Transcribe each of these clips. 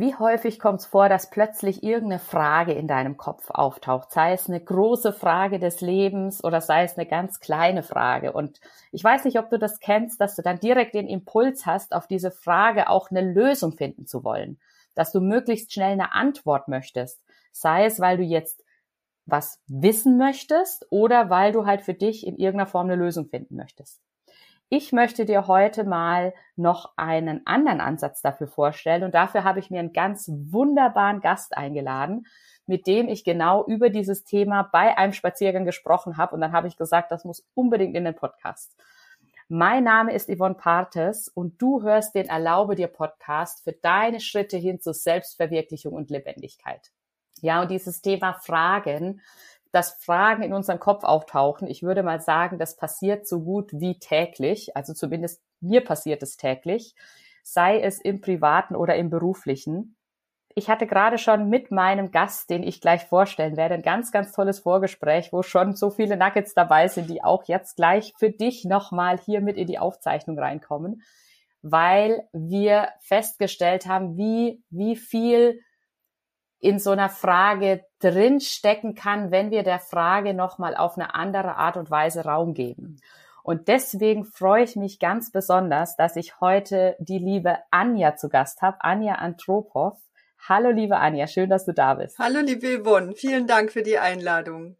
Wie häufig kommt es vor, dass plötzlich irgendeine Frage in deinem Kopf auftaucht, sei es eine große Frage des Lebens oder sei es eine ganz kleine Frage. Und ich weiß nicht, ob du das kennst, dass du dann direkt den Impuls hast, auf diese Frage auch eine Lösung finden zu wollen, dass du möglichst schnell eine Antwort möchtest, sei es, weil du jetzt was wissen möchtest oder weil du halt für dich in irgendeiner Form eine Lösung finden möchtest. Ich möchte dir heute mal noch einen anderen Ansatz dafür vorstellen und dafür habe ich mir einen ganz wunderbaren Gast eingeladen, mit dem ich genau über dieses Thema bei einem Spaziergang gesprochen habe und dann habe ich gesagt, das muss unbedingt in den Podcast. Mein Name ist Yvonne Partes und du hörst den Erlaube dir Podcast für deine Schritte hin zur Selbstverwirklichung und Lebendigkeit. Ja, und dieses Thema Fragen dass Fragen in unserem Kopf auftauchen. Ich würde mal sagen, das passiert so gut wie täglich. Also zumindest mir passiert es täglich, sei es im privaten oder im beruflichen. Ich hatte gerade schon mit meinem Gast, den ich gleich vorstellen werde, ein ganz, ganz tolles Vorgespräch, wo schon so viele Nuggets dabei sind, die auch jetzt gleich für dich nochmal hier mit in die Aufzeichnung reinkommen, weil wir festgestellt haben, wie, wie viel in so einer Frage drinstecken kann, wenn wir der Frage nochmal auf eine andere Art und Weise Raum geben. Und deswegen freue ich mich ganz besonders, dass ich heute die liebe Anja zu Gast habe, Anja Antropov. Hallo liebe Anja, schön, dass du da bist. Hallo liebe Yvonne, vielen Dank für die Einladung.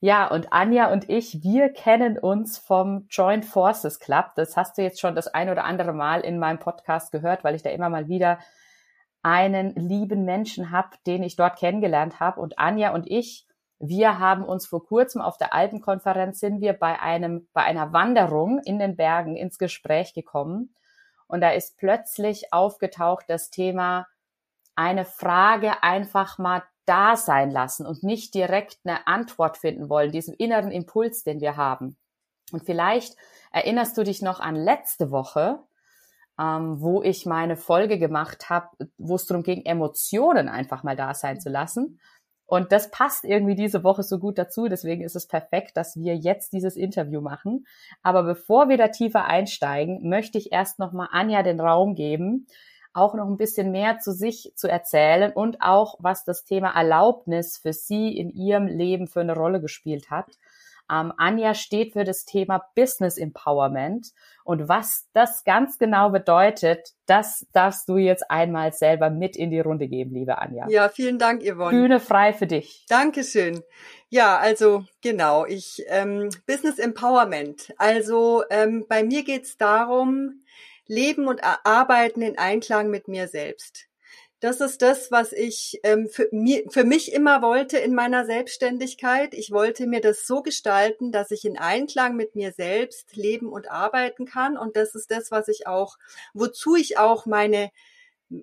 Ja, und Anja und ich, wir kennen uns vom Joint Forces Club. Das hast du jetzt schon das ein oder andere Mal in meinem Podcast gehört, weil ich da immer mal wieder einen lieben Menschen habe, den ich dort kennengelernt habe. Und Anja und ich, wir haben uns vor kurzem auf der Alpenkonferenz sind wir bei einem, bei einer Wanderung in den Bergen ins Gespräch gekommen. Und da ist plötzlich aufgetaucht das Thema, eine Frage einfach mal da sein lassen und nicht direkt eine Antwort finden wollen, diesem inneren Impuls, den wir haben. Und vielleicht erinnerst du dich noch an letzte Woche, ähm, wo ich meine Folge gemacht habe, wo es darum ging, Emotionen einfach mal da sein zu lassen. Und das passt irgendwie diese Woche so gut dazu. Deswegen ist es perfekt, dass wir jetzt dieses Interview machen. Aber bevor wir da tiefer einsteigen, möchte ich erst nochmal Anja den Raum geben, auch noch ein bisschen mehr zu sich zu erzählen und auch, was das Thema Erlaubnis für sie in ihrem Leben für eine Rolle gespielt hat. Ähm, Anja steht für das Thema Business Empowerment. Und was das ganz genau bedeutet, das darfst du jetzt einmal selber mit in die Runde geben, liebe Anja. Ja, vielen Dank, Yvonne. Bühne frei für dich. Dankeschön. Ja, also genau, ich ähm, Business Empowerment. Also ähm, bei mir geht's darum, Leben und Arbeiten in Einklang mit mir selbst. Das ist das, was ich ähm, für, mir, für mich immer wollte in meiner Selbstständigkeit. Ich wollte mir das so gestalten, dass ich in Einklang mit mir selbst leben und arbeiten kann. Und das ist das, was ich auch, wozu ich auch meine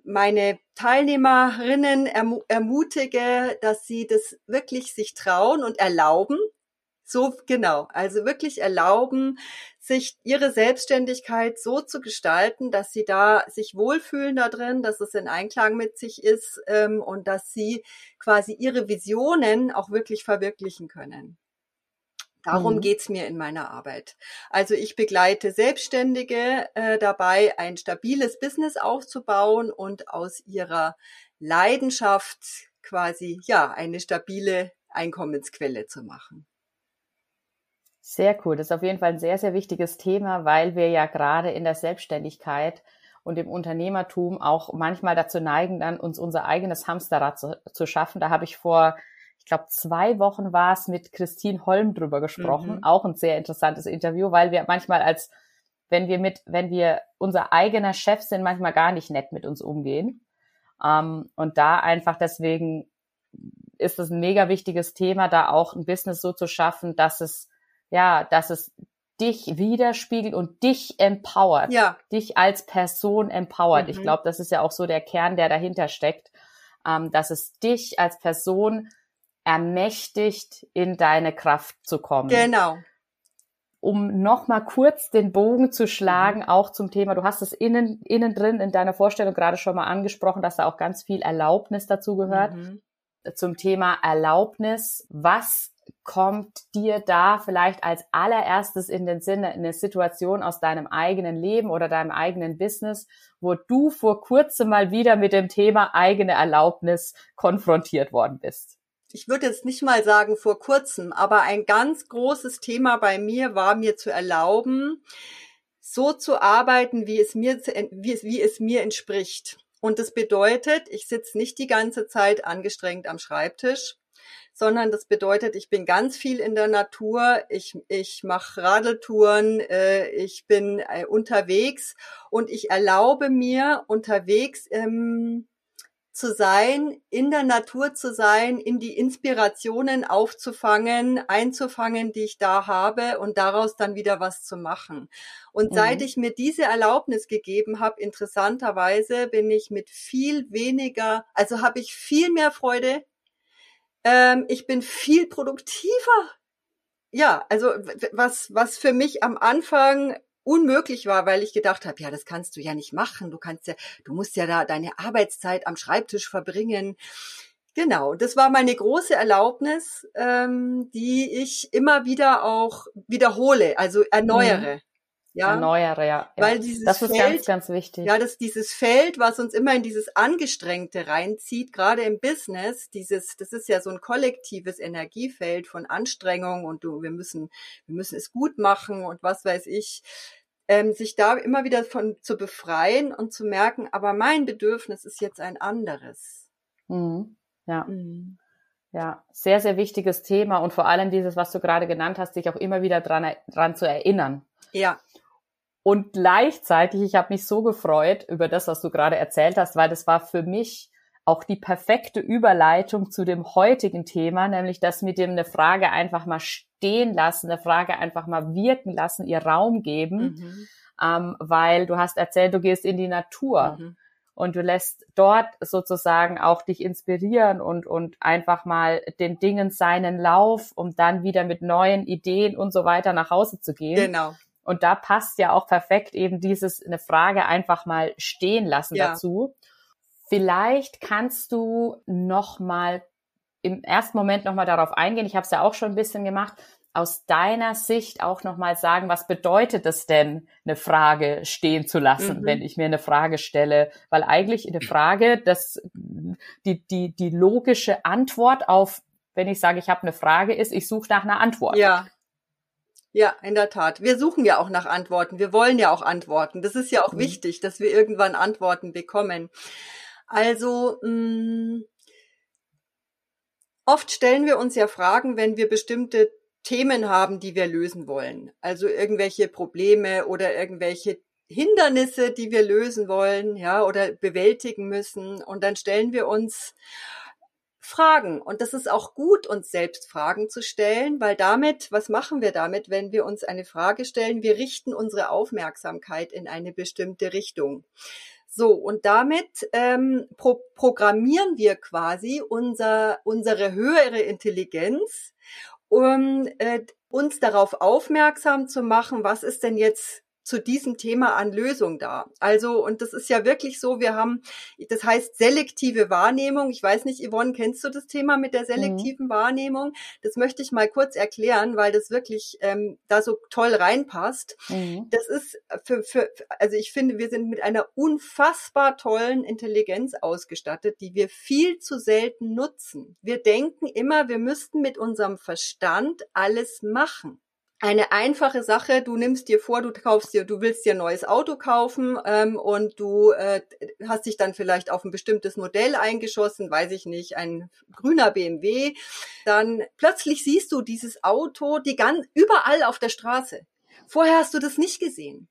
meine Teilnehmerinnen ermutige, dass sie das wirklich sich trauen und erlauben, so genau, also wirklich erlauben, sich ihre Selbstständigkeit so zu gestalten, dass sie da sich wohlfühlen da drin, dass es in Einklang mit sich ist ähm, und dass sie quasi ihre Visionen auch wirklich verwirklichen können. Darum mhm. geht's mir in meiner Arbeit. Also ich begleite Selbstständige äh, dabei, ein stabiles Business aufzubauen und aus ihrer Leidenschaft quasi ja eine stabile Einkommensquelle zu machen. Sehr cool. Das ist auf jeden Fall ein sehr, sehr wichtiges Thema, weil wir ja gerade in der Selbstständigkeit und im Unternehmertum auch manchmal dazu neigen, dann uns unser eigenes Hamsterrad zu, zu schaffen. Da habe ich vor, ich glaube, zwei Wochen war es mit Christine Holm drüber gesprochen. Mhm. Auch ein sehr interessantes Interview, weil wir manchmal als, wenn wir mit, wenn wir unser eigener Chef sind, manchmal gar nicht nett mit uns umgehen. Ähm, und da einfach deswegen ist es ein mega wichtiges Thema, da auch ein Business so zu schaffen, dass es ja, dass es dich widerspiegelt und dich empowert. Ja. Dich als Person empowert. Mhm. Ich glaube, das ist ja auch so der Kern, der dahinter steckt, ähm, dass es dich als Person ermächtigt, in deine Kraft zu kommen. Genau. Um nochmal kurz den Bogen zu schlagen, mhm. auch zum Thema, du hast es innen, innen drin in deiner Vorstellung gerade schon mal angesprochen, dass da auch ganz viel Erlaubnis dazu gehört. Mhm. Zum Thema Erlaubnis, was kommt dir da vielleicht als allererstes in den Sinne eine Situation aus deinem eigenen Leben oder deinem eigenen Business, wo du vor kurzem mal wieder mit dem Thema eigene Erlaubnis konfrontiert worden bist? Ich würde jetzt nicht mal sagen vor kurzem, aber ein ganz großes Thema bei mir war mir zu erlauben, so zu arbeiten, wie es mir, wie es, wie es mir entspricht. Und das bedeutet, ich sitze nicht die ganze Zeit angestrengt am Schreibtisch, sondern das bedeutet, ich bin ganz viel in der Natur, ich, ich mache Radeltouren, äh, ich bin äh, unterwegs und ich erlaube mir unterwegs ähm, zu sein, in der Natur zu sein, in die Inspirationen aufzufangen, einzufangen, die ich da habe und daraus dann wieder was zu machen. Und mhm. seit ich mir diese Erlaubnis gegeben habe, interessanterweise bin ich mit viel weniger, also habe ich viel mehr Freude, ähm, ich bin viel produktiver. Ja, also was, was für mich am Anfang unmöglich war, weil ich gedacht habe, ja, das kannst du ja nicht machen. Du kannst ja, du musst ja da deine Arbeitszeit am Schreibtisch verbringen. Genau, das war meine große Erlaubnis, ähm, die ich immer wieder auch wiederhole, also erneuere. Mhm. Ja, erneuere, ja. Weil dieses das ist Feld, ganz, ganz wichtig. Ja, dass dieses Feld, was uns immer in dieses Angestrengte reinzieht, gerade im Business, dieses, das ist ja so ein kollektives Energiefeld von Anstrengung und du, wir müssen, wir müssen es gut machen und was weiß ich, ähm, sich da immer wieder von zu befreien und zu merken, aber mein Bedürfnis ist jetzt ein anderes. Mhm. Ja. Mhm. Ja, sehr, sehr wichtiges Thema und vor allem dieses, was du gerade genannt hast, sich auch immer wieder dran, dran zu erinnern. Ja. Und gleichzeitig, ich habe mich so gefreut über das, was du gerade erzählt hast, weil das war für mich auch die perfekte Überleitung zu dem heutigen Thema, nämlich das mit dem eine Frage einfach mal stehen lassen, eine Frage einfach mal wirken lassen, ihr Raum geben, mhm. ähm, weil du hast erzählt, du gehst in die Natur. Mhm und du lässt dort sozusagen auch dich inspirieren und, und einfach mal den Dingen seinen Lauf, um dann wieder mit neuen Ideen und so weiter nach Hause zu gehen. Genau. Und da passt ja auch perfekt eben dieses, eine Frage einfach mal stehen lassen ja. dazu. Vielleicht kannst du noch mal im ersten Moment noch mal darauf eingehen. Ich habe es ja auch schon ein bisschen gemacht. Aus deiner Sicht auch noch mal sagen, was bedeutet es denn, eine Frage stehen zu lassen, mhm. wenn ich mir eine Frage stelle? Weil eigentlich eine Frage, das die die die logische Antwort auf, wenn ich sage, ich habe eine Frage, ist, ich suche nach einer Antwort. Ja. Ja, in der Tat. Wir suchen ja auch nach Antworten. Wir wollen ja auch Antworten. Das ist ja auch mhm. wichtig, dass wir irgendwann Antworten bekommen. Also mh, mm, oft stellen wir uns ja Fragen, wenn wir bestimmte Themen haben, die wir lösen wollen. Also irgendwelche Probleme oder irgendwelche Hindernisse, die wir lösen wollen, ja, oder bewältigen müssen. Und dann stellen wir uns Fragen. Und das ist auch gut, uns selbst Fragen zu stellen, weil damit, was machen wir damit, wenn wir uns eine Frage stellen? Wir richten unsere Aufmerksamkeit in eine bestimmte Richtung. So, und damit ähm, pro programmieren wir quasi unser, unsere höhere Intelligenz, um äh, uns darauf aufmerksam zu machen, was ist denn jetzt zu diesem Thema an Lösung da. Also, und das ist ja wirklich so, wir haben, das heißt selektive Wahrnehmung. Ich weiß nicht, Yvonne, kennst du das Thema mit der mhm. selektiven mhm. Wahrnehmung? Das möchte ich mal kurz erklären, weil das wirklich ähm, da so toll reinpasst. Mhm. Das ist für, für, also ich finde, wir sind mit einer unfassbar tollen Intelligenz ausgestattet, die wir viel zu selten nutzen. Wir denken immer, wir müssten mit unserem Verstand alles machen eine einfache Sache. Du nimmst dir vor, du kaufst dir, du willst dir ein neues Auto kaufen ähm, und du äh, hast dich dann vielleicht auf ein bestimmtes Modell eingeschossen, weiß ich nicht, ein grüner BMW. Dann plötzlich siehst du dieses Auto die ganz überall auf der Straße. Vorher hast du das nicht gesehen.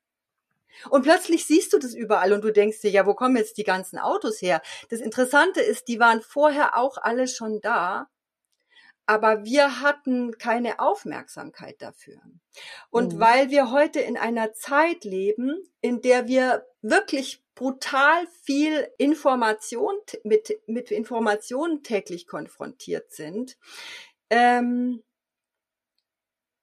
Und plötzlich siehst du das überall und du denkst dir, ja, wo kommen jetzt die ganzen Autos her? Das Interessante ist, die waren vorher auch alle schon da aber wir hatten keine Aufmerksamkeit dafür. Und mhm. weil wir heute in einer Zeit leben, in der wir wirklich brutal viel Information mit, mit Informationen täglich konfrontiert sind, ähm,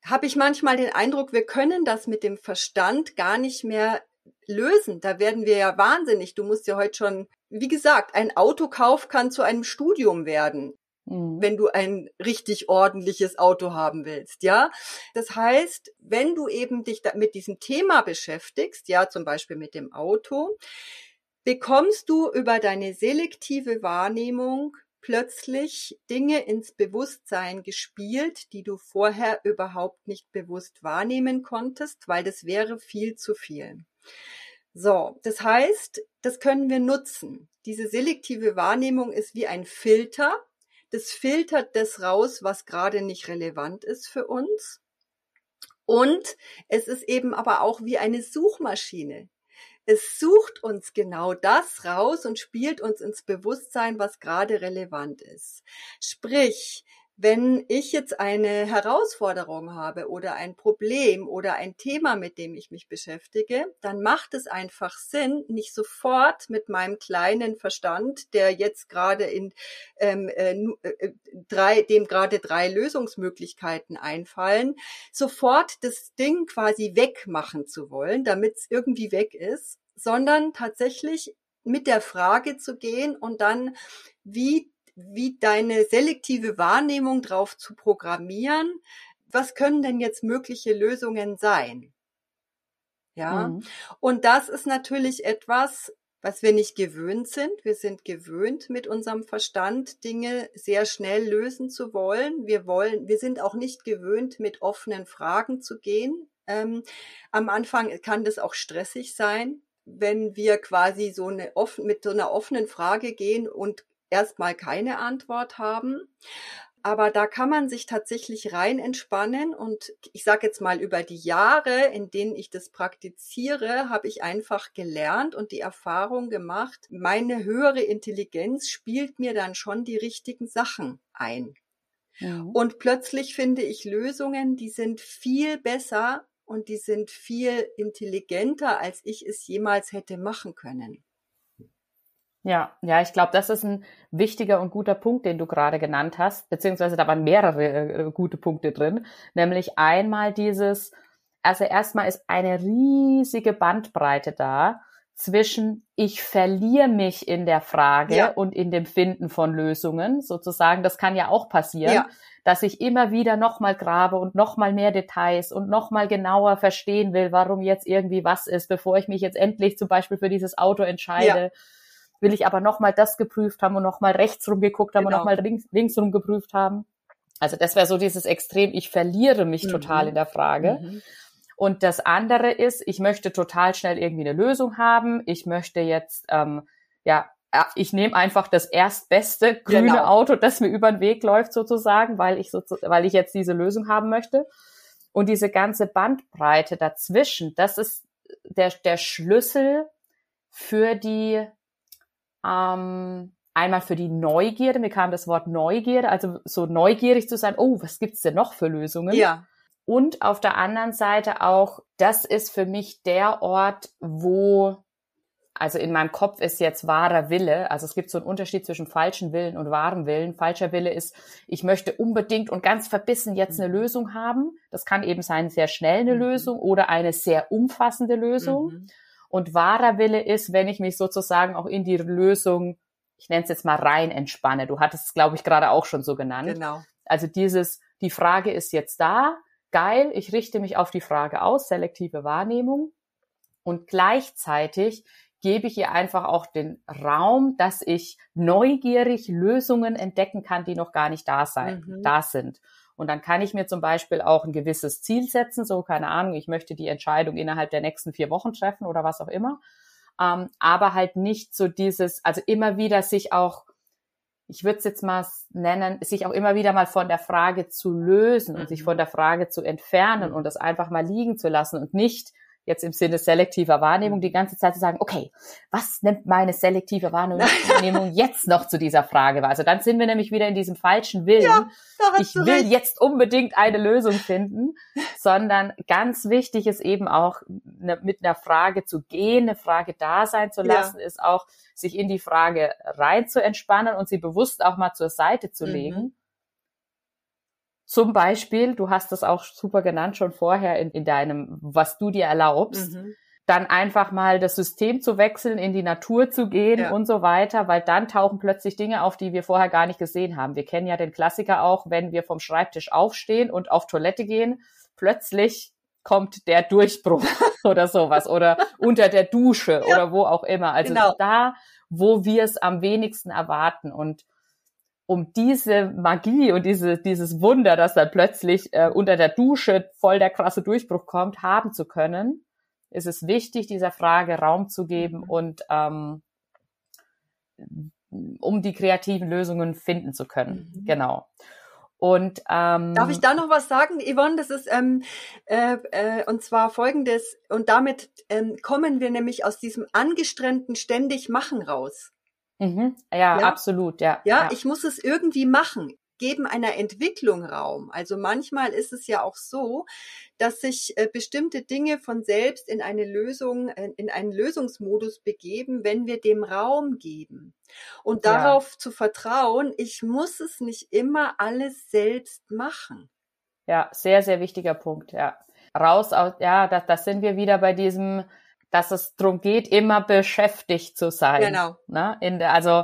habe ich manchmal den Eindruck, wir können das mit dem Verstand gar nicht mehr lösen. Da werden wir ja wahnsinnig. Du musst ja heute schon, wie gesagt, ein Autokauf kann zu einem Studium werden mhm. wenn du ein richtig ordentliches Auto haben willst, ja. Das heißt, wenn du eben dich mit diesem Thema beschäftigst, ja, zum Beispiel mit dem Auto, bekommst du über deine selektive Wahrnehmung plötzlich Dinge ins Bewusstsein gespielt, die du vorher überhaupt nicht bewusst wahrnehmen konntest, weil das wäre viel zu viel. So, das heißt, das können wir nutzen. Diese selektive Wahrnehmung ist wie ein Filter. Das filtert das raus, was gerade nicht relevant ist für uns. Und es ist eben aber auch wie eine Suchmaschine. Es sucht uns genau das raus und spielt uns ins Bewusstsein, was gerade relevant ist. Sprich, wenn ich jetzt eine Herausforderung habe oder ein Problem oder ein Thema, mit dem ich mich beschäftige, dann macht es einfach Sinn, nicht sofort mit meinem kleinen Verstand, der jetzt gerade in ähm, äh, äh, drei, dem gerade drei Lösungsmöglichkeiten einfallen, sofort das Ding quasi wegmachen zu wollen, damit es irgendwie weg ist, sondern tatsächlich mit der Frage zu gehen und dann wie wie deine selektive Wahrnehmung drauf zu programmieren. Was können denn jetzt mögliche Lösungen sein? Ja. Mhm. Und das ist natürlich etwas, was wir nicht gewöhnt sind. Wir sind gewöhnt, mit unserem Verstand Dinge sehr schnell lösen zu wollen. Wir wollen, wir sind auch nicht gewöhnt, mit offenen Fragen zu gehen. Ähm, am Anfang kann das auch stressig sein, wenn wir quasi so eine offen, mit so einer offenen Frage gehen und erstmal keine Antwort haben. Aber da kann man sich tatsächlich rein entspannen und ich sage jetzt mal über die Jahre, in denen ich das praktiziere, habe ich einfach gelernt und die Erfahrung gemacht, meine höhere Intelligenz spielt mir dann schon die richtigen Sachen ein. Ja. Und plötzlich finde ich Lösungen, die sind viel besser und die sind viel intelligenter, als ich es jemals hätte machen können. Ja, ja, ich glaube, das ist ein wichtiger und guter Punkt, den du gerade genannt hast, beziehungsweise da waren mehrere äh, gute Punkte drin, nämlich einmal dieses, also erstmal ist eine riesige Bandbreite da zwischen ich verliere mich in der Frage ja. und in dem Finden von Lösungen, sozusagen, das kann ja auch passieren, ja. dass ich immer wieder nochmal grabe und nochmal mehr Details und nochmal genauer verstehen will, warum jetzt irgendwie was ist, bevor ich mich jetzt endlich zum Beispiel für dieses Auto entscheide. Ja will ich aber nochmal das geprüft haben und nochmal rechts rumgeguckt haben genau. und nochmal links, links rum geprüft haben. Also das wäre so dieses Extrem, ich verliere mich mhm. total in der Frage. Mhm. Und das andere ist, ich möchte total schnell irgendwie eine Lösung haben. Ich möchte jetzt, ähm, ja, ich nehme einfach das erstbeste grüne genau. Auto, das mir über den Weg läuft sozusagen, weil ich so, weil ich jetzt diese Lösung haben möchte. Und diese ganze Bandbreite dazwischen, das ist der, der Schlüssel für die ähm, einmal für die Neugierde, mir kam das Wort Neugierde, also so neugierig zu sein, oh, was gibt's denn noch für Lösungen? Ja. Und auf der anderen Seite auch, das ist für mich der Ort, wo, also in meinem Kopf ist jetzt wahrer Wille, also es gibt so einen Unterschied zwischen falschen Willen und wahrem Willen. Falscher Wille ist, ich möchte unbedingt und ganz verbissen jetzt eine mhm. Lösung haben. Das kann eben sein, sehr schnell eine mhm. Lösung oder eine sehr umfassende Lösung. Mhm. Und wahrer Wille ist, wenn ich mich sozusagen auch in die Lösung, ich nenne es jetzt mal rein entspanne. Du hattest es, glaube ich, gerade auch schon so genannt. Genau. Also dieses, die Frage ist jetzt da, geil, ich richte mich auf die Frage aus, selektive Wahrnehmung. Und gleichzeitig gebe ich ihr einfach auch den Raum, dass ich neugierig Lösungen entdecken kann, die noch gar nicht da sein, mhm. da sind. Und dann kann ich mir zum Beispiel auch ein gewisses Ziel setzen, so keine Ahnung, ich möchte die Entscheidung innerhalb der nächsten vier Wochen treffen oder was auch immer. Ähm, aber halt nicht so dieses, also immer wieder sich auch, ich würde es jetzt mal nennen, sich auch immer wieder mal von der Frage zu lösen und mhm. sich von der Frage zu entfernen mhm. und das einfach mal liegen zu lassen und nicht jetzt im Sinne selektiver Wahrnehmung, die ganze Zeit zu sagen, okay, was nimmt meine selektive Wahrnehmung jetzt noch zu dieser Frage wahr? Also dann sind wir nämlich wieder in diesem falschen Willen. Ja, ich will recht. jetzt unbedingt eine Lösung finden, sondern ganz wichtig ist eben auch ne, mit einer Frage zu gehen, eine Frage da sein zu lassen, ja. ist auch sich in die Frage rein zu entspannen und sie bewusst auch mal zur Seite zu mhm. legen zum Beispiel, du hast das auch super genannt schon vorher in, in deinem, was du dir erlaubst. Mhm. dann einfach mal das System zu wechseln, in die Natur zu gehen ja. und so weiter, weil dann tauchen plötzlich Dinge auf, die wir vorher gar nicht gesehen haben. Wir kennen ja den Klassiker auch, wenn wir vom Schreibtisch aufstehen und auf Toilette gehen, plötzlich kommt der Durchbruch oder sowas oder unter der Dusche ja. oder wo auch immer. Also genau. da, wo wir es am wenigsten erwarten und um diese Magie und diese, dieses Wunder, dass dann plötzlich äh, unter der Dusche voll der krasse Durchbruch kommt, haben zu können, ist es wichtig, dieser Frage Raum zu geben mhm. und ähm, um die kreativen Lösungen finden zu können. Mhm. Genau. Und ähm, darf ich da noch was sagen, Yvonne? Das ist ähm, äh, äh, und zwar folgendes und damit ähm, kommen wir nämlich aus diesem angestrengten ständig machen raus. Mhm. Ja, ja, absolut, ja, ja. Ja, ich muss es irgendwie machen geben einer Entwicklung Raum. Also manchmal ist es ja auch so, dass sich äh, bestimmte Dinge von selbst in eine Lösung, in einen Lösungsmodus begeben, wenn wir dem Raum geben. Und darauf ja. zu vertrauen, ich muss es nicht immer alles selbst machen. Ja, sehr, sehr wichtiger Punkt, ja. Raus aus, ja, das, das sind wir wieder bei diesem, dass es darum geht, immer beschäftigt zu sein. Genau. Ne? In der, also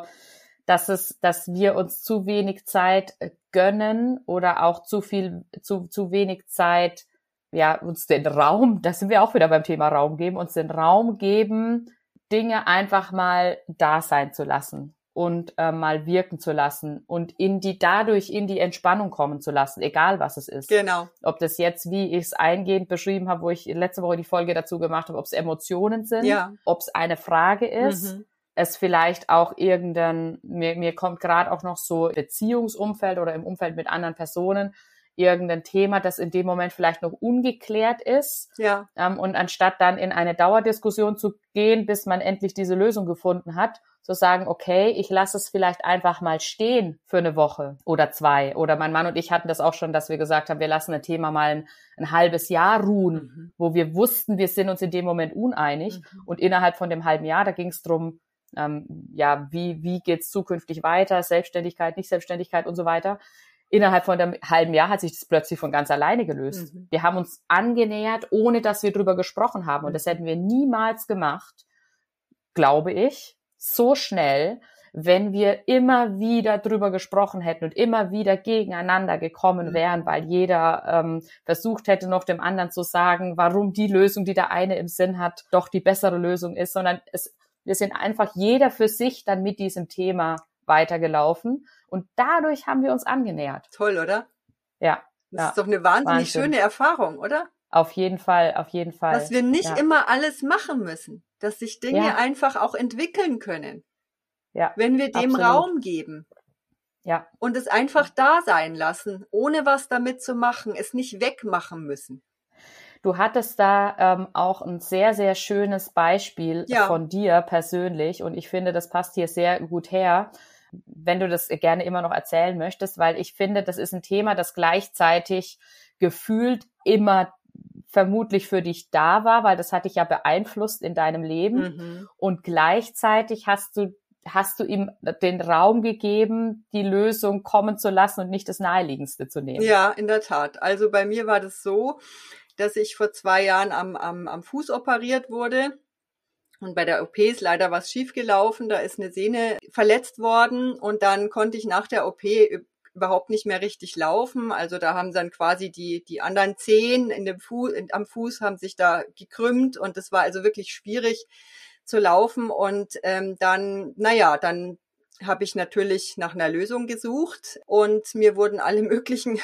dass es, dass wir uns zu wenig Zeit äh, gönnen oder auch zu viel, zu, zu wenig Zeit, ja, uns den Raum, da sind wir auch wieder beim Thema Raum geben, uns den Raum geben, Dinge einfach mal da sein zu lassen und äh, mal wirken zu lassen und in die dadurch in die Entspannung kommen zu lassen, egal was es ist. Genau. Ob das jetzt, wie ich es eingehend beschrieben habe, wo ich letzte Woche die Folge dazu gemacht habe, ob es Emotionen sind, ja. ob es eine Frage ist, mhm es vielleicht auch irgendein, mir, mir kommt gerade auch noch so Beziehungsumfeld oder im Umfeld mit anderen Personen, irgendein Thema, das in dem Moment vielleicht noch ungeklärt ist. Ja. Ähm, und anstatt dann in eine Dauerdiskussion zu gehen, bis man endlich diese Lösung gefunden hat, zu sagen, okay, ich lasse es vielleicht einfach mal stehen für eine Woche oder zwei. Oder mein Mann und ich hatten das auch schon, dass wir gesagt haben, wir lassen ein Thema mal ein, ein halbes Jahr ruhen, mhm. wo wir wussten, wir sind uns in dem Moment uneinig. Mhm. Und innerhalb von dem halben Jahr, da ging es drum ähm, ja, wie, wie geht's zukünftig weiter, Selbstständigkeit, Nicht-Selbstständigkeit und so weiter. Innerhalb von einem halben Jahr hat sich das plötzlich von ganz alleine gelöst. Mhm. Wir haben uns angenähert, ohne dass wir drüber gesprochen haben. Und das hätten wir niemals gemacht, glaube ich, so schnell, wenn wir immer wieder drüber gesprochen hätten und immer wieder gegeneinander gekommen mhm. wären, weil jeder ähm, versucht hätte, noch dem anderen zu sagen, warum die Lösung, die der eine im Sinn hat, doch die bessere Lösung ist, sondern es wir sind einfach jeder für sich dann mit diesem Thema weitergelaufen und dadurch haben wir uns angenähert. Toll, oder? Ja. Das ja. ist doch eine wahnsinnig Wahnsinn. schöne Erfahrung, oder? Auf jeden Fall, auf jeden Fall. Dass wir nicht ja. immer alles machen müssen, dass sich Dinge ja. einfach auch entwickeln können. Ja. Wenn wir dem absolut. Raum geben. Ja. Und es einfach da sein lassen, ohne was damit zu machen, es nicht wegmachen müssen. Du hattest da ähm, auch ein sehr, sehr schönes Beispiel ja. von dir persönlich und ich finde, das passt hier sehr gut her, wenn du das gerne immer noch erzählen möchtest, weil ich finde, das ist ein Thema, das gleichzeitig gefühlt immer vermutlich für dich da war, weil das hat dich ja beeinflusst in deinem Leben mhm. und gleichzeitig hast du hast du ihm den Raum gegeben, die Lösung kommen zu lassen und nicht das Naheliegendste zu nehmen. Ja, in der Tat. Also bei mir war das so, dass ich vor zwei Jahren am, am, am Fuß operiert wurde. Und bei der OP ist leider was schiefgelaufen. Da ist eine Sehne verletzt worden und dann konnte ich nach der OP überhaupt nicht mehr richtig laufen. Also da haben dann quasi die, die anderen Zehen in dem Fuß, am Fuß haben sich da gekrümmt und es war also wirklich schwierig zu laufen. Und ähm, dann, naja, dann habe ich natürlich nach einer Lösung gesucht und mir wurden alle möglichen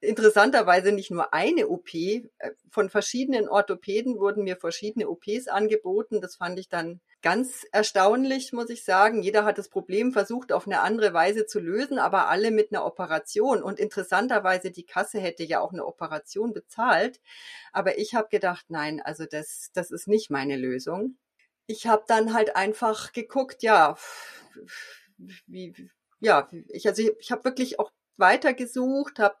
interessanterweise nicht nur eine OP. Äh, von verschiedenen Orthopäden wurden mir verschiedene OPs angeboten. Das fand ich dann ganz erstaunlich, muss ich sagen. Jeder hat das Problem versucht, auf eine andere Weise zu lösen, aber alle mit einer Operation. Und interessanterweise, die Kasse hätte ja auch eine Operation bezahlt. Aber ich habe gedacht, nein, also das, das ist nicht meine Lösung. Ich habe dann halt einfach geguckt, ja, wie, ja, ich, also ich, ich habe wirklich auch weitergesucht, habe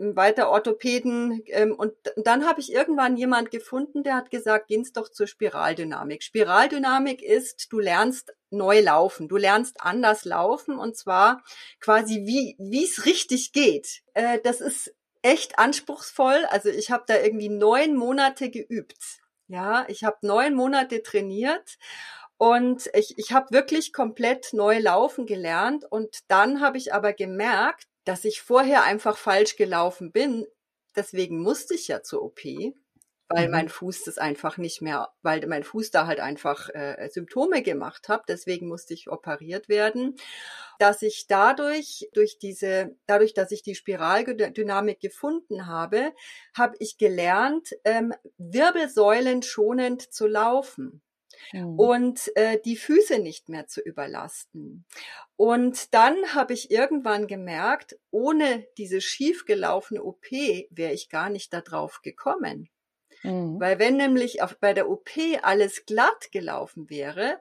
weiter Orthopäden ähm, und dann habe ich irgendwann jemand gefunden, der hat gesagt, geh's doch zur Spiraldynamik. Spiraldynamik ist, du lernst neu laufen, du lernst anders laufen und zwar quasi wie wie es richtig geht. Äh, das ist echt anspruchsvoll. Also ich habe da irgendwie neun Monate geübt Ja, ich habe neun Monate trainiert und ich, ich habe wirklich komplett neu laufen gelernt. Und dann habe ich aber gemerkt, dass ich vorher einfach falsch gelaufen bin. Deswegen musste ich ja zur OP weil mhm. mein Fuß das einfach nicht mehr, weil mein Fuß da halt einfach äh, Symptome gemacht hat. Deswegen musste ich operiert werden. Dass ich dadurch, durch diese, dadurch, dass ich die Spiraldynamik gefunden habe, habe ich gelernt, ähm, Wirbelsäulen schonend zu laufen. Mhm. und äh, die Füße nicht mehr zu überlasten. Und dann habe ich irgendwann gemerkt, ohne diese schiefgelaufene OP wäre ich gar nicht darauf gekommen. Mhm. Weil wenn nämlich auf, bei der OP alles glatt gelaufen wäre,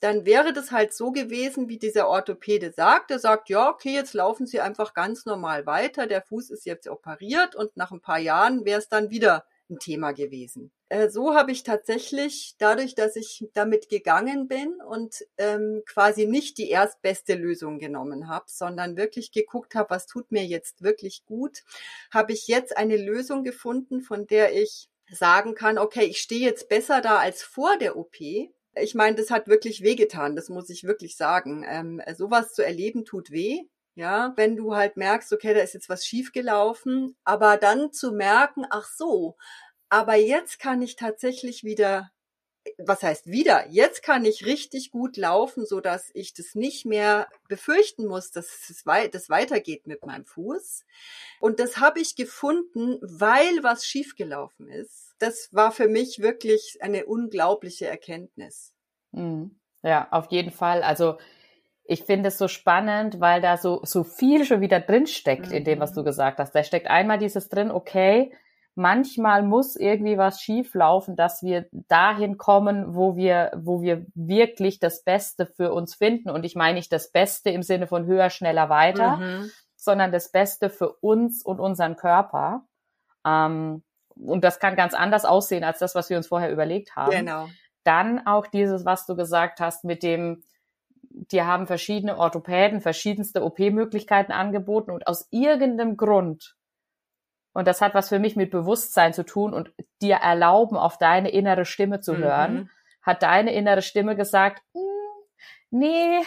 dann wäre das halt so gewesen, wie dieser Orthopäde sagt. Er sagt, ja, okay, jetzt laufen Sie einfach ganz normal weiter. Der Fuß ist jetzt operiert und nach ein paar Jahren wäre es dann wieder ein Thema gewesen. Äh, so habe ich tatsächlich, dadurch, dass ich damit gegangen bin und ähm, quasi nicht die erstbeste Lösung genommen habe, sondern wirklich geguckt habe, was tut mir jetzt wirklich gut, habe ich jetzt eine Lösung gefunden, von der ich sagen kann, okay, ich stehe jetzt besser da als vor der OP. Ich meine, das hat wirklich wehgetan, das muss ich wirklich sagen. Ähm, sowas zu erleben tut weh. Ja, wenn du halt merkst, okay, da ist jetzt was schiefgelaufen, aber dann zu merken, ach so, aber jetzt kann ich tatsächlich wieder was heißt wieder? Jetzt kann ich richtig gut laufen, so dass ich das nicht mehr befürchten muss, dass es wei das weitergeht mit meinem Fuß. Und das habe ich gefunden, weil was schiefgelaufen ist. Das war für mich wirklich eine unglaubliche Erkenntnis. Mhm. Ja, auf jeden Fall. Also ich finde es so spannend, weil da so, so viel schon wieder drin steckt mhm. in dem, was du mhm. gesagt hast. Da steckt einmal dieses drin, okay, manchmal muss irgendwie was schief laufen, dass wir dahin kommen, wo wir, wo wir wirklich das Beste für uns finden. Und ich meine nicht das Beste im Sinne von höher, schneller, weiter, mhm. sondern das Beste für uns und unseren Körper. Ähm, und das kann ganz anders aussehen als das, was wir uns vorher überlegt haben. Genau. Dann auch dieses, was du gesagt hast, mit dem, die haben verschiedene Orthopäden, verschiedenste OP-Möglichkeiten angeboten und aus irgendeinem Grund und das hat was für mich mit Bewusstsein zu tun und dir erlauben, auf deine innere Stimme zu hören. Mhm. Hat deine innere Stimme gesagt, hm, nee,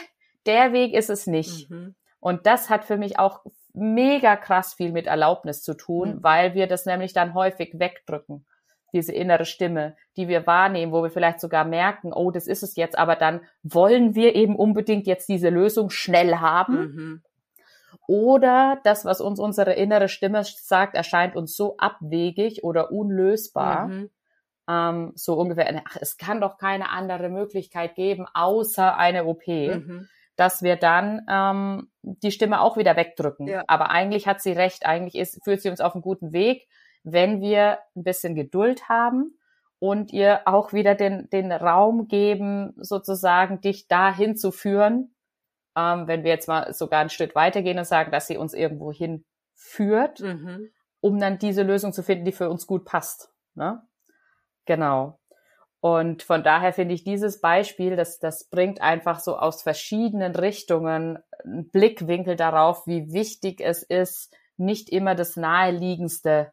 der Weg ist es nicht. Mhm. Und das hat für mich auch mega krass viel mit Erlaubnis zu tun, mhm. weil wir das nämlich dann häufig wegdrücken. Diese innere Stimme, die wir wahrnehmen, wo wir vielleicht sogar merken, oh, das ist es jetzt, aber dann wollen wir eben unbedingt jetzt diese Lösung schnell haben. Mhm. Oder das, was uns unsere innere Stimme sagt, erscheint uns so abwegig oder unlösbar. Mhm. Ähm, so ungefähr, ach, es kann doch keine andere Möglichkeit geben, außer eine OP. Mhm. dass wir dann ähm, die Stimme auch wieder wegdrücken. Ja. Aber eigentlich hat sie recht, eigentlich ist, führt sie uns auf einen guten Weg, wenn wir ein bisschen Geduld haben und ihr auch wieder den, den Raum geben, sozusagen dich dahin zu führen, ähm, wenn wir jetzt mal sogar ein Schritt weitergehen und sagen, dass sie uns irgendwo hinführt, mhm. um dann diese Lösung zu finden, die für uns gut passt. Ne? Genau. Und von daher finde ich dieses Beispiel, das, das bringt einfach so aus verschiedenen Richtungen einen Blickwinkel darauf, wie wichtig es ist, nicht immer das Naheliegendste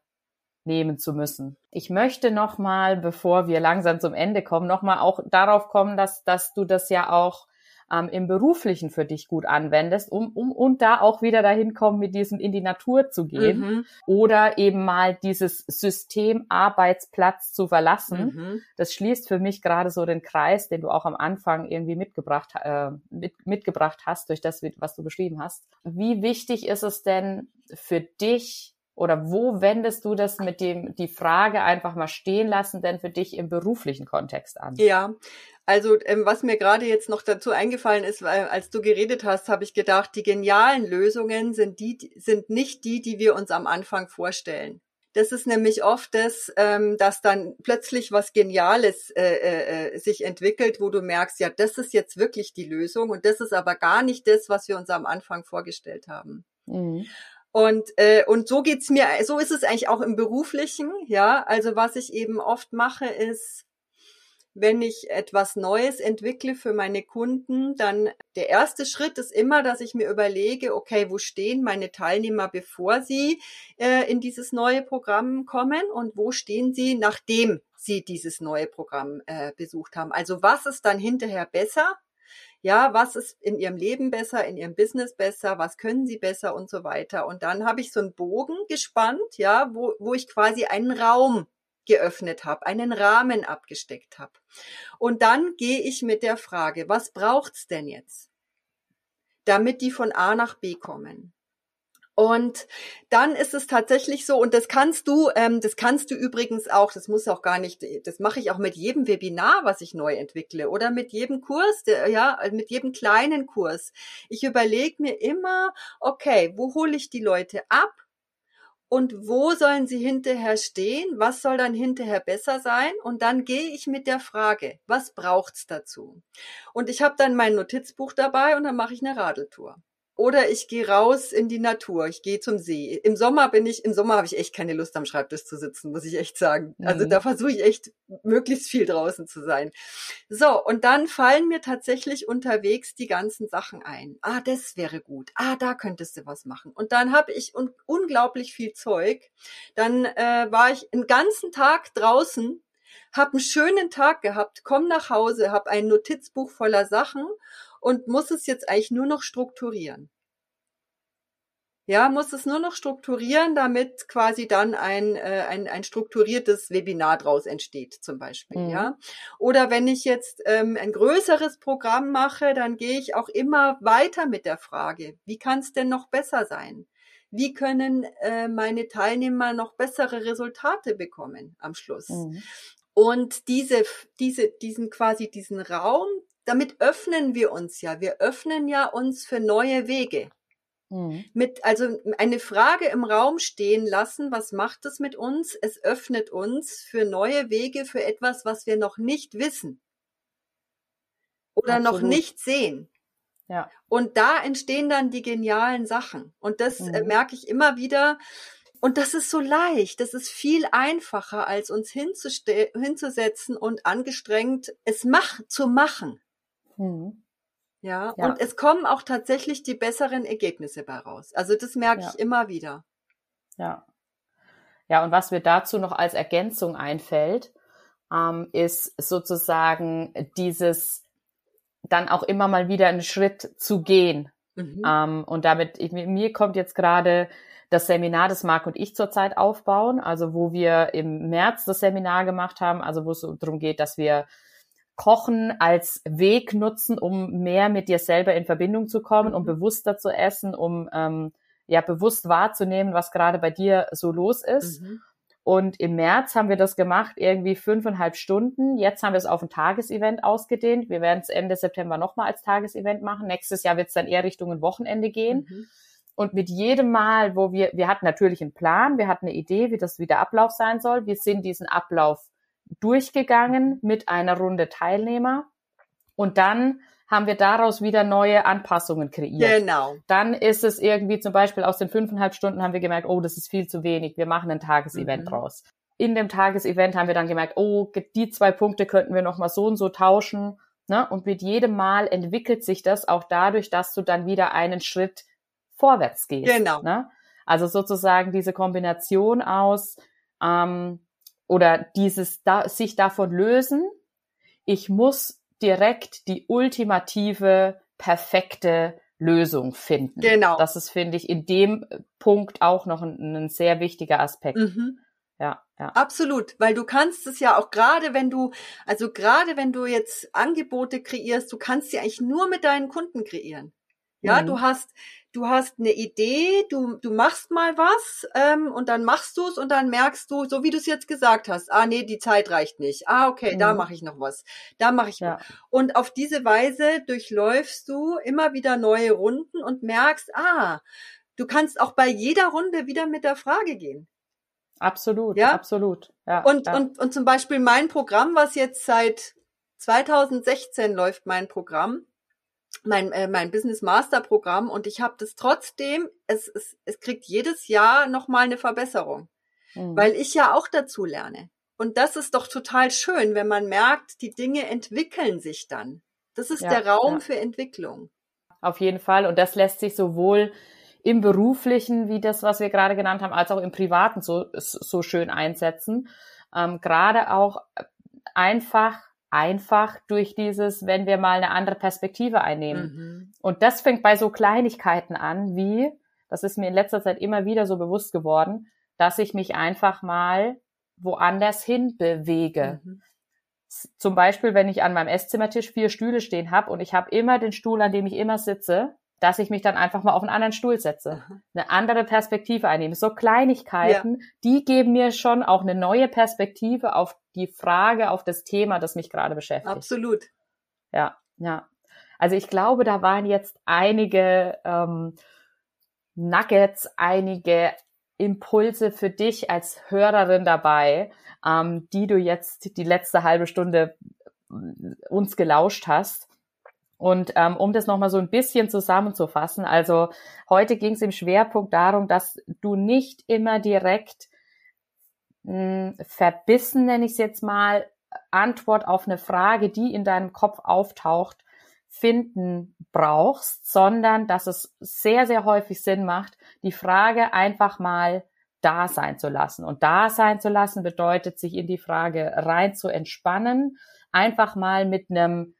nehmen zu müssen. Ich möchte nochmal, bevor wir langsam zum Ende kommen, nochmal auch darauf kommen, dass, dass du das ja auch ähm, im Beruflichen für dich gut anwendest, um, um und da auch wieder dahin kommen, mit diesem in die Natur zu gehen mhm. oder eben mal dieses System Arbeitsplatz zu verlassen. Mhm. Das schließt für mich gerade so den Kreis, den du auch am Anfang irgendwie mitgebracht, äh, mit, mitgebracht hast, durch das, was du beschrieben hast. Wie wichtig ist es denn für dich, oder wo wendest du das mit dem, die Frage einfach mal stehen lassen, denn für dich im beruflichen Kontext an? Ja, also ähm, was mir gerade jetzt noch dazu eingefallen ist, weil als du geredet hast, habe ich gedacht, die genialen Lösungen sind die, sind nicht die, die wir uns am Anfang vorstellen. Das ist nämlich oft das, ähm, dass dann plötzlich was Geniales äh, äh, äh, sich entwickelt, wo du merkst, ja, das ist jetzt wirklich die Lösung und das ist aber gar nicht das, was wir uns am Anfang vorgestellt haben. Mhm. Und, äh, und so geht's mir, so ist es eigentlich auch im Beruflichen, ja. Also was ich eben oft mache, ist, wenn ich etwas Neues entwickle für meine Kunden, dann der erste Schritt ist immer, dass ich mir überlege, okay, wo stehen meine Teilnehmer, bevor sie äh, in dieses neue Programm kommen und wo stehen sie, nachdem sie dieses neue Programm äh, besucht haben. Also was ist dann hinterher besser? Ja, was ist in ihrem Leben besser, in ihrem Business besser, was können sie besser und so weiter. Und dann habe ich so einen Bogen gespannt, ja, wo, wo ich quasi einen Raum geöffnet habe, einen Rahmen abgesteckt habe. Und dann gehe ich mit der Frage, was braucht's denn jetzt, damit die von A nach B kommen? Und dann ist es tatsächlich so, und das kannst du, ähm, das kannst du übrigens auch, das muss auch gar nicht, das mache ich auch mit jedem Webinar, was ich neu entwickle, oder mit jedem Kurs, der, ja, mit jedem kleinen Kurs. Ich überlege mir immer, okay, wo hole ich die Leute ab? und wo sollen sie hinterher stehen, was soll dann hinterher besser sein und dann gehe ich mit der Frage, was braucht's dazu? Und ich habe dann mein Notizbuch dabei und dann mache ich eine Radeltour. Oder ich gehe raus in die Natur, ich gehe zum See. Im Sommer bin ich, im Sommer habe ich echt keine Lust am Schreibtisch zu sitzen, muss ich echt sagen. Also mhm. da versuche ich echt möglichst viel draußen zu sein. So, und dann fallen mir tatsächlich unterwegs die ganzen Sachen ein. Ah, das wäre gut. Ah, da könntest du was machen. Und dann habe ich un unglaublich viel Zeug. Dann äh, war ich einen ganzen Tag draußen hab einen schönen Tag gehabt, komm nach Hause, hab ein Notizbuch voller Sachen und muss es jetzt eigentlich nur noch strukturieren. Ja, muss es nur noch strukturieren, damit quasi dann ein, äh, ein, ein strukturiertes Webinar draus entsteht, zum Beispiel. Mhm. Ja. Oder wenn ich jetzt ähm, ein größeres Programm mache, dann gehe ich auch immer weiter mit der Frage, wie kann es denn noch besser sein? Wie können äh, meine Teilnehmer noch bessere Resultate bekommen am Schluss? Mhm. Und diese, diese, diesen quasi diesen Raum, damit öffnen wir uns ja. Wir öffnen ja uns für neue Wege. Mhm. Mit, also eine Frage im Raum stehen lassen, was macht es mit uns? Es öffnet uns für neue Wege, für etwas, was wir noch nicht wissen. Oder Absolut. noch nicht sehen. Ja. Und da entstehen dann die genialen Sachen. Und das äh, mhm. merke ich immer wieder. Und das ist so leicht. Das ist viel einfacher, als uns hinzusetzen und angestrengt es mach zu machen. Mhm. Ja, ja, und es kommen auch tatsächlich die besseren Ergebnisse bei raus. Also das merke ja. ich immer wieder. Ja. Ja, und was mir dazu noch als Ergänzung einfällt, ähm, ist sozusagen dieses dann auch immer mal wieder einen Schritt zu gehen. Mhm. Ähm, und damit, ich, mir kommt jetzt gerade das Seminar, das Marc und ich zurzeit aufbauen, also wo wir im März das Seminar gemacht haben, also wo es darum geht, dass wir Kochen als Weg nutzen, um mehr mit dir selber in Verbindung zu kommen, um mhm. bewusster zu essen, um ähm, ja bewusst wahrzunehmen, was gerade bei dir so los ist. Mhm. Und im März haben wir das gemacht, irgendwie fünfeinhalb Stunden. Jetzt haben wir es auf ein Tagesevent ausgedehnt. Wir werden es Ende September nochmal als Tagesevent machen. Nächstes Jahr wird es dann eher Richtung ein Wochenende gehen. Mhm. Und mit jedem Mal, wo wir, wir hatten natürlich einen Plan, wir hatten eine Idee, wie das wieder Ablauf sein soll. Wir sind diesen Ablauf durchgegangen mit einer Runde Teilnehmer und dann haben wir daraus wieder neue Anpassungen kreiert. Genau. Dann ist es irgendwie zum Beispiel aus den fünfeinhalb Stunden haben wir gemerkt, oh, das ist viel zu wenig. Wir machen ein Tagesevent mhm. draus. In dem Tagesevent haben wir dann gemerkt, oh, die zwei Punkte könnten wir noch mal so und so tauschen. Ne? Und mit jedem Mal entwickelt sich das auch dadurch, dass du dann wieder einen Schritt vorwärts gehst. Genau. Ne? Also sozusagen diese Kombination aus ähm, oder dieses da, sich davon lösen, ich muss direkt die ultimative, perfekte Lösung finden. Genau. Das ist, finde ich, in dem Punkt auch noch ein, ein sehr wichtiger Aspekt. Mhm. Ja, ja. Absolut, weil du kannst es ja auch gerade, wenn du, also gerade wenn du jetzt Angebote kreierst, du kannst sie eigentlich nur mit deinen Kunden kreieren. Ja, mhm. du hast, du hast eine Idee, du, du machst mal was ähm, und dann machst du es und dann merkst du, so wie du es jetzt gesagt hast, ah nee, die Zeit reicht nicht. Ah, okay, mhm. da mache ich noch was. Da mache ich ja. Und auf diese Weise durchläufst du immer wieder neue Runden und merkst, ah, du kannst auch bei jeder Runde wieder mit der Frage gehen. Absolut, ja, absolut. Ja, und, ja. und, und zum Beispiel mein Programm, was jetzt seit 2016 läuft, mein Programm, mein, äh, mein Business Master Programm und ich habe das trotzdem, es, es, es kriegt jedes Jahr nochmal eine Verbesserung, mhm. weil ich ja auch dazu lerne. Und das ist doch total schön, wenn man merkt, die Dinge entwickeln sich dann. Das ist ja, der Raum ja. für Entwicklung. Auf jeden Fall. Und das lässt sich sowohl im beruflichen, wie das, was wir gerade genannt haben, als auch im privaten so, so schön einsetzen. Ähm, gerade auch einfach, einfach durch dieses, wenn wir mal eine andere Perspektive einnehmen. Mhm. Und das fängt bei so Kleinigkeiten an, wie, das ist mir in letzter Zeit immer wieder so bewusst geworden, dass ich mich einfach mal woanders hin bewege. Mhm. Zum Beispiel, wenn ich an meinem Esszimmertisch vier Stühle stehen habe und ich habe immer den Stuhl, an dem ich immer sitze, dass ich mich dann einfach mal auf einen anderen Stuhl setze, eine andere Perspektive einnehme. So Kleinigkeiten, ja. die geben mir schon auch eine neue Perspektive auf die Frage, auf das Thema, das mich gerade beschäftigt. Absolut. Ja, ja. Also ich glaube, da waren jetzt einige ähm, Nuggets, einige Impulse für dich als Hörerin dabei, ähm, die du jetzt die letzte halbe Stunde äh, uns gelauscht hast. Und ähm, um das nochmal so ein bisschen zusammenzufassen, also heute ging es im Schwerpunkt darum, dass du nicht immer direkt mh, hm, verbissen, nenne ich es jetzt mal, Antwort auf eine Frage, die in deinem Kopf auftaucht, finden brauchst, sondern dass es sehr, sehr häufig Sinn macht, die Frage einfach mal da sein zu lassen. Und da sein zu lassen bedeutet, sich in die Frage rein zu entspannen, einfach mal mit einem,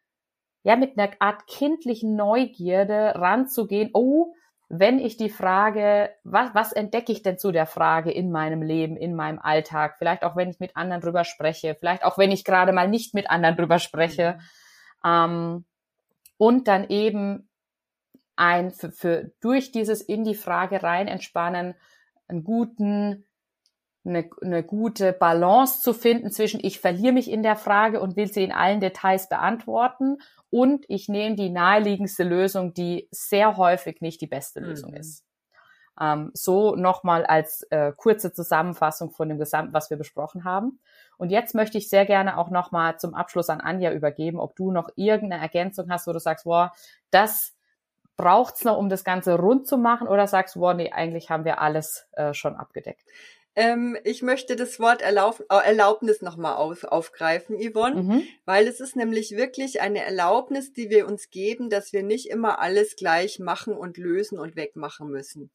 ja, mit einer Art kindlichen Neugierde ranzugehen. Oh, wenn ich die Frage, was, was entdecke ich denn zu der Frage in meinem Leben, in meinem Alltag? Vielleicht auch, wenn ich mit anderen drüber spreche, vielleicht auch, wenn ich gerade mal nicht mit anderen drüber spreche. Mhm. Ähm, und dann eben ein für, für durch dieses in die Frage rein entspannen, einen guten, eine, eine gute Balance zu finden zwischen ich verliere mich in der Frage und will sie in allen Details beantworten und ich nehme die naheliegendste Lösung, die sehr häufig nicht die beste Lösung mhm. ist. Ähm, so nochmal als äh, kurze Zusammenfassung von dem Gesamten, was wir besprochen haben. Und jetzt möchte ich sehr gerne auch nochmal zum Abschluss an Anja übergeben, ob du noch irgendeine Ergänzung hast, wo du sagst, wow, das braucht's noch, um das Ganze rund zu machen, oder sagst du, wow, nee, eigentlich haben wir alles äh, schon abgedeckt? Ähm, ich möchte das Wort Erlaub, äh, Erlaubnis nochmal auf, aufgreifen, Yvonne, mhm. weil es ist nämlich wirklich eine Erlaubnis, die wir uns geben, dass wir nicht immer alles gleich machen und lösen und wegmachen müssen.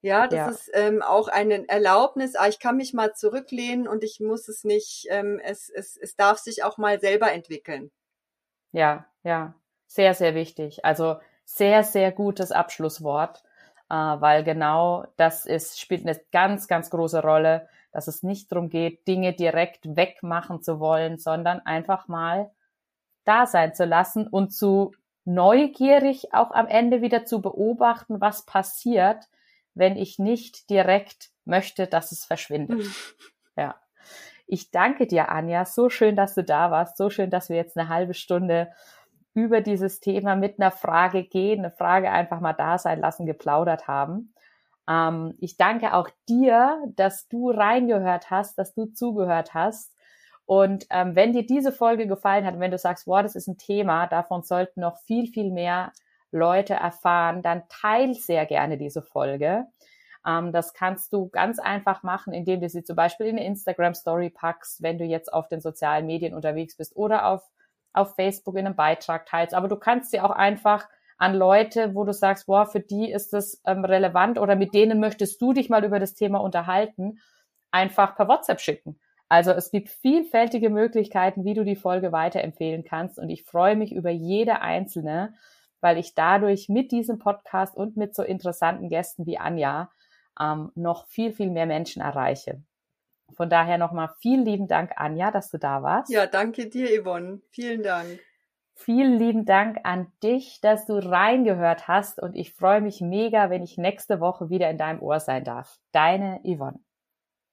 Ja, das ja. ist ähm, auch eine Erlaubnis. Ah, ich kann mich mal zurücklehnen und ich muss es nicht, ähm, es, es, es darf sich auch mal selber entwickeln. Ja, ja, sehr, sehr wichtig. Also sehr, sehr gutes Abschlusswort, äh, weil genau das ist, spielt eine ganz, ganz große Rolle, dass es nicht darum geht, Dinge direkt wegmachen zu wollen, sondern einfach mal da sein zu lassen und zu neugierig auch am Ende wieder zu beobachten, was passiert, wenn ich nicht direkt möchte, dass es verschwindet. Mhm. Ja. Ich danke dir, Anja. So schön, dass du da warst. So schön, dass wir jetzt eine halbe Stunde über dieses Thema mit einer Frage gehen, eine Frage einfach mal da sein lassen, geplaudert haben. Ähm, ich danke auch dir, dass du reingehört hast, dass du zugehört hast. Und ähm, wenn dir diese Folge gefallen hat, wenn du sagst, wow, das ist ein Thema, davon sollten noch viel, viel mehr Leute erfahren, dann teil sehr gerne diese Folge. Ähm, das kannst du ganz einfach machen, indem du sie zum Beispiel in eine Instagram Story packst, wenn du jetzt auf den sozialen Medien unterwegs bist oder auf, auf Facebook in einem Beitrag teilst. Aber du kannst sie auch einfach an Leute, wo du sagst, boah, für die ist das ähm, relevant oder mit denen möchtest du dich mal über das Thema unterhalten, einfach per WhatsApp schicken. Also es gibt vielfältige Möglichkeiten, wie du die Folge weiterempfehlen kannst und ich freue mich über jede einzelne weil ich dadurch mit diesem Podcast und mit so interessanten Gästen wie Anja ähm, noch viel, viel mehr Menschen erreiche. Von daher nochmal vielen lieben Dank, Anja, dass du da warst. Ja, danke dir, Yvonne. Vielen Dank. Vielen lieben Dank an dich, dass du reingehört hast und ich freue mich mega, wenn ich nächste Woche wieder in deinem Ohr sein darf. Deine Yvonne.